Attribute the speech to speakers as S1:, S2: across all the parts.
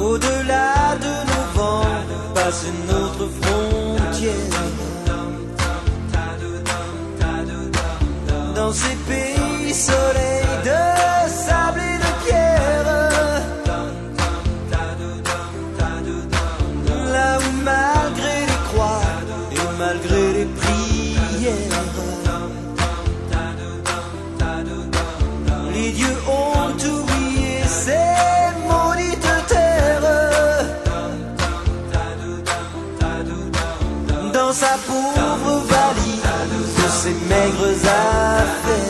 S1: Au-delà de nos vents passe notre frontière. Dans ces pays solaires. maigres affaires.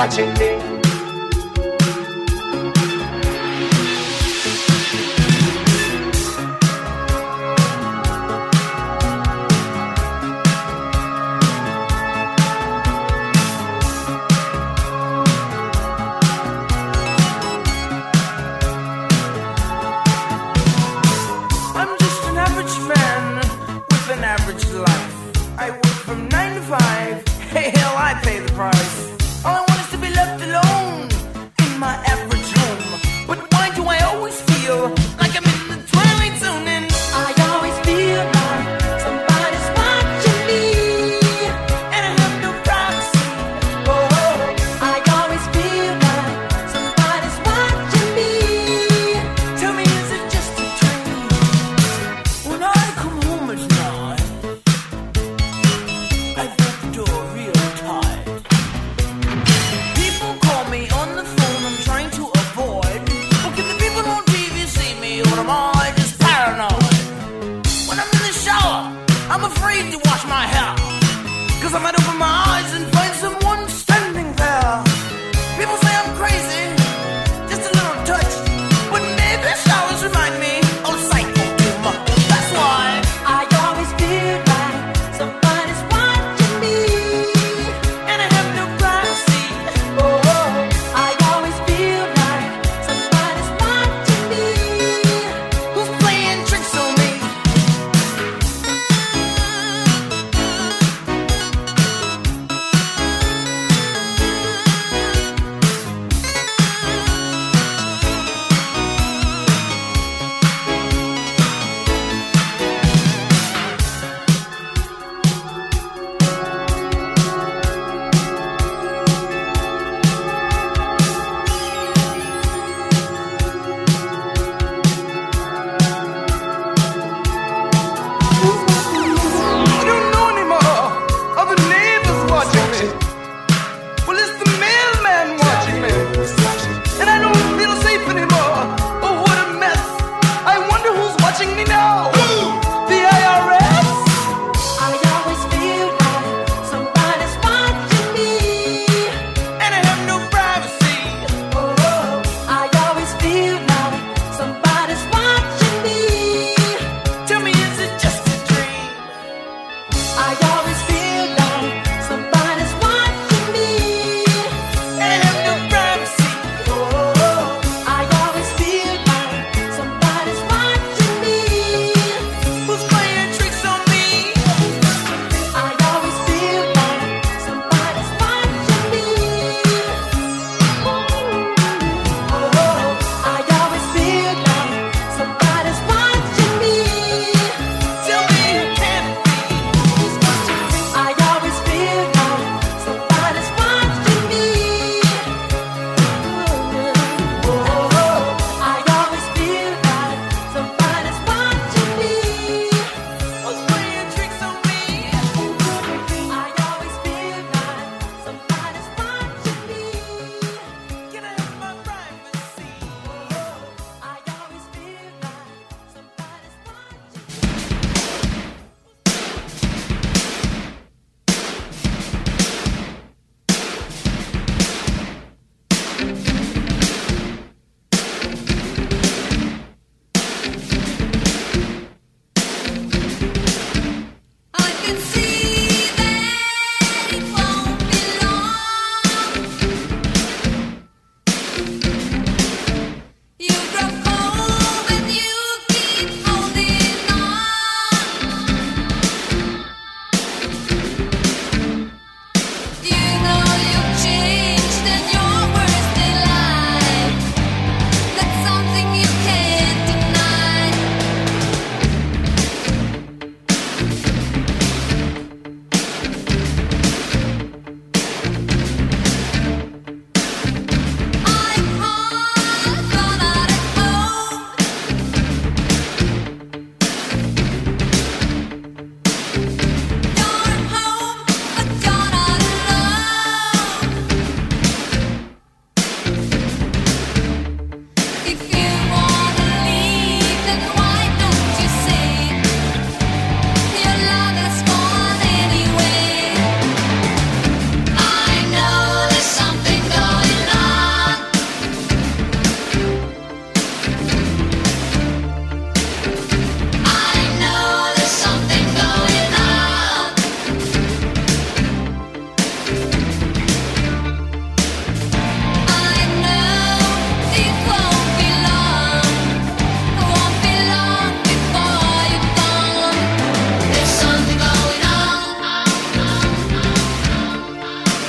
S1: I'm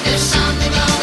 S2: There's something wrong.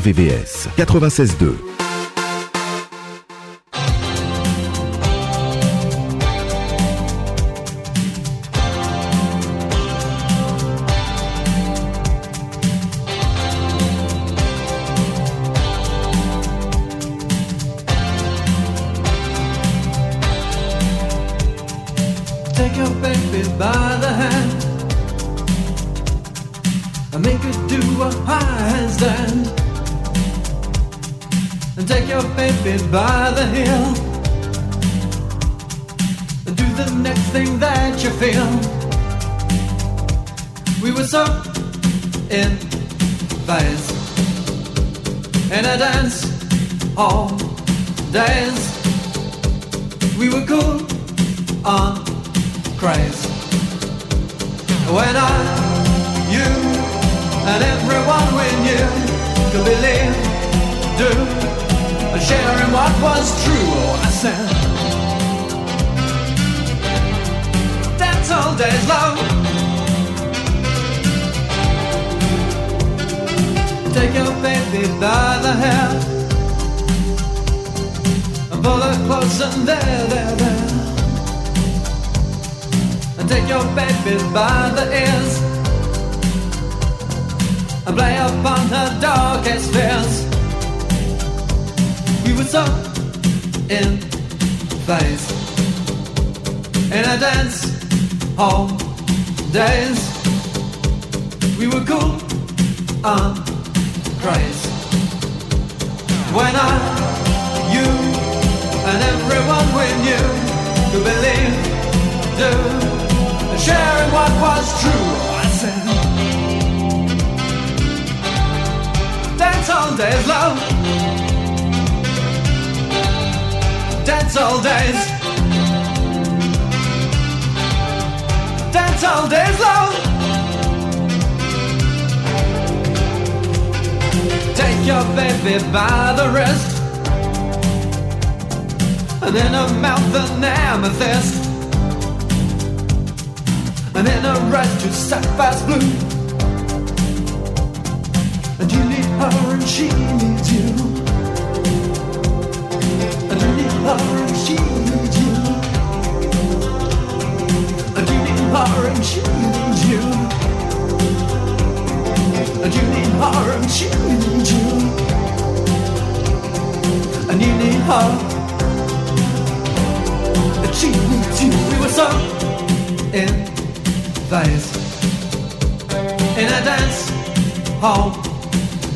S1: RVVS 96.2.
S3: in phase in a dance hall days. We were cool on craze when I, you, and everyone we knew could believe, do sharing what was true. I said, dance all days, love. Dance all days. Dance all days, love. Take your baby by the wrist. And in her mouth an amethyst and in a red to sapphire's blue. And you need her and she needs you.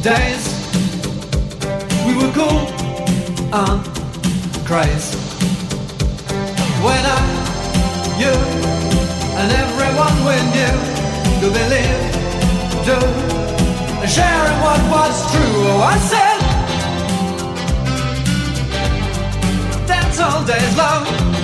S3: Days. We were cool on craze when I, you, and everyone we knew could believe, do, sharing what was true. Oh, I said, dance all days long.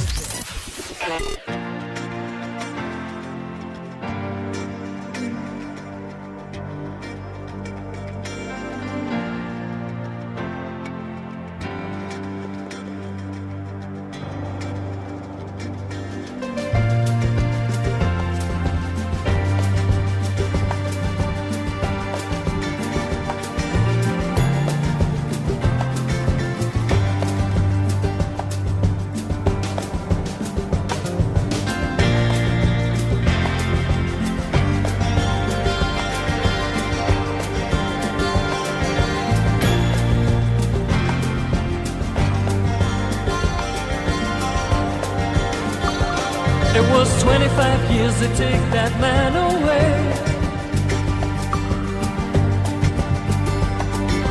S1: to take that man away.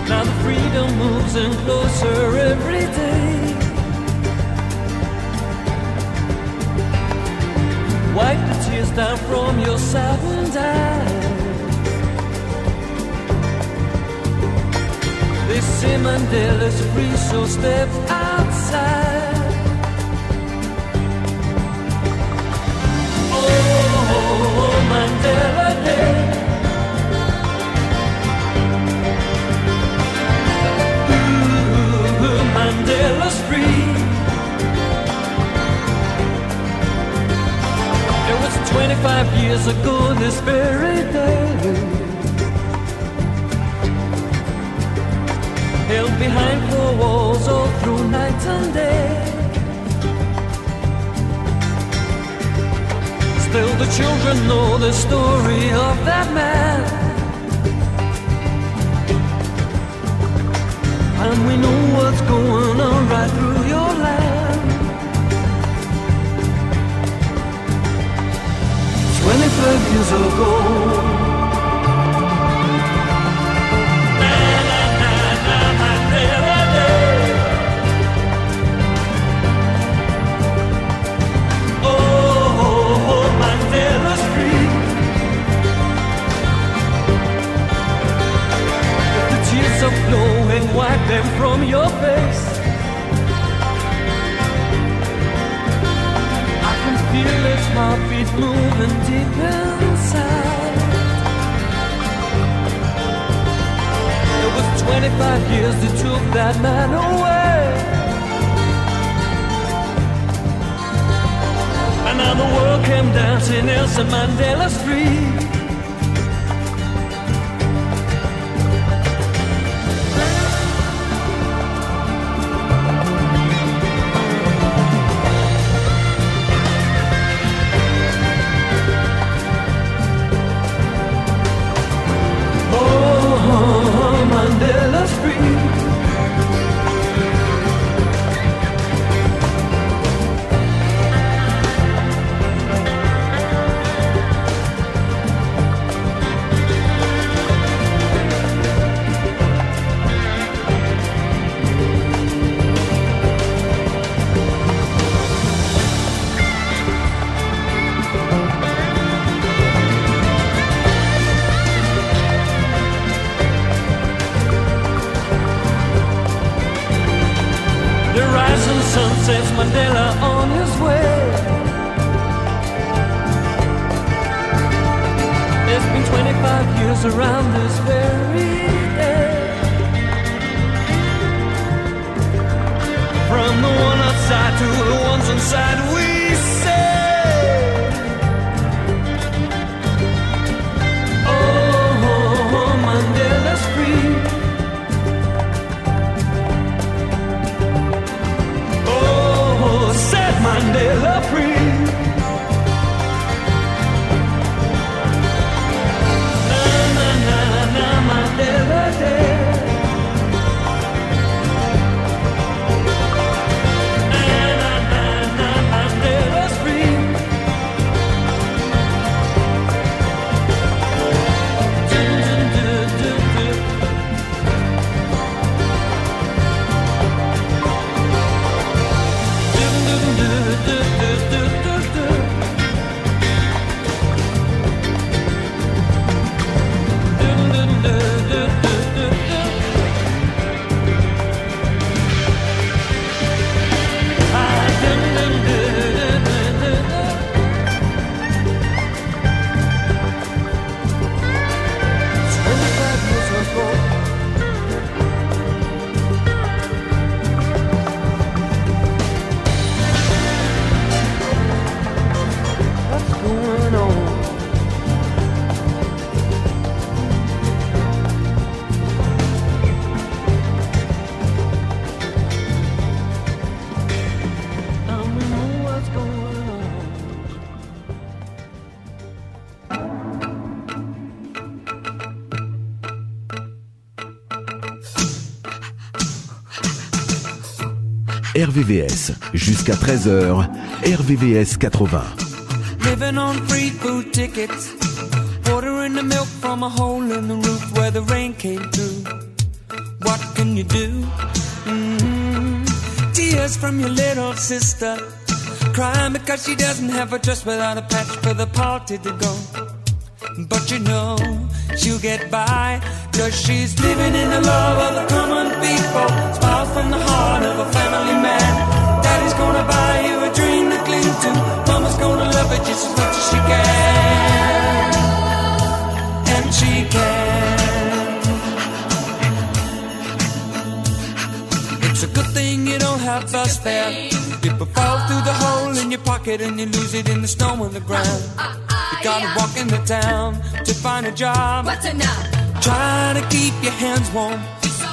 S1: Now the freedom moves in closer every day. Wipe the tears down from your saddened eyes. They say Mandela's free, so step outside. 25 years ago this very day. Held behind four walls all through night and day. Still the children know the story of that man. And we know what's going on right through your land. 25 years ago. Years that took that man away. And now the world came dancing Nelson Mandela Street.
S4: RVVS. Jusqu'à 13h, RVVS 80.
S5: Living on free food tickets. The milk from a hole in the roof where the rain came through. What can you do? Mhm. Tears from your little sister. Crying because she doesn't have a dress without a patch for the party to go. But you know she'll get by Cause she's living in the love of the common people. Smiles from the heart of a family man. Daddy's gonna buy you a dream to cling to. Mama's gonna love it just as much as she can. And she can. It's a good thing you don't have bus fare People fall through the hole in your pocket And you lose it in the snow on the ground gotta walk into town to find a job
S2: What's enough?
S5: Try to keep your hands warm.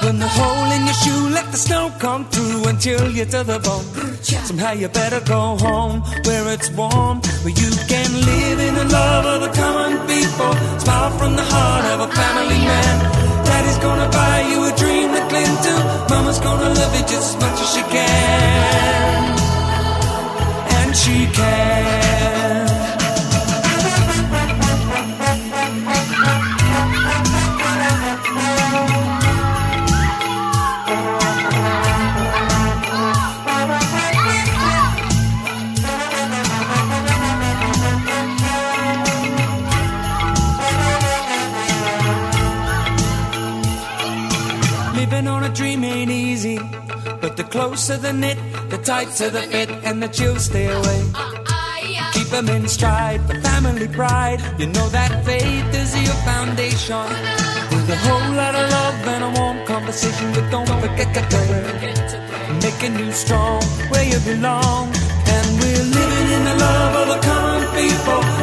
S5: When the hole in your shoe, let the snow come through until you're to the bone. Somehow you better go home where it's warm, where you can live in the love of the common people. Smile from the heart of a family man. Daddy's gonna buy you a dream to cling to. Mama's gonna love you just as much as she can. And she can. Closer the knit, the tighter the fit, and the chills stay away. Keep them in stride for family pride. You know that faith is your foundation. With a whole lot of love and a warm conversation, but don't forget to pray. Making you strong where you belong. And we're living in the love of the common people.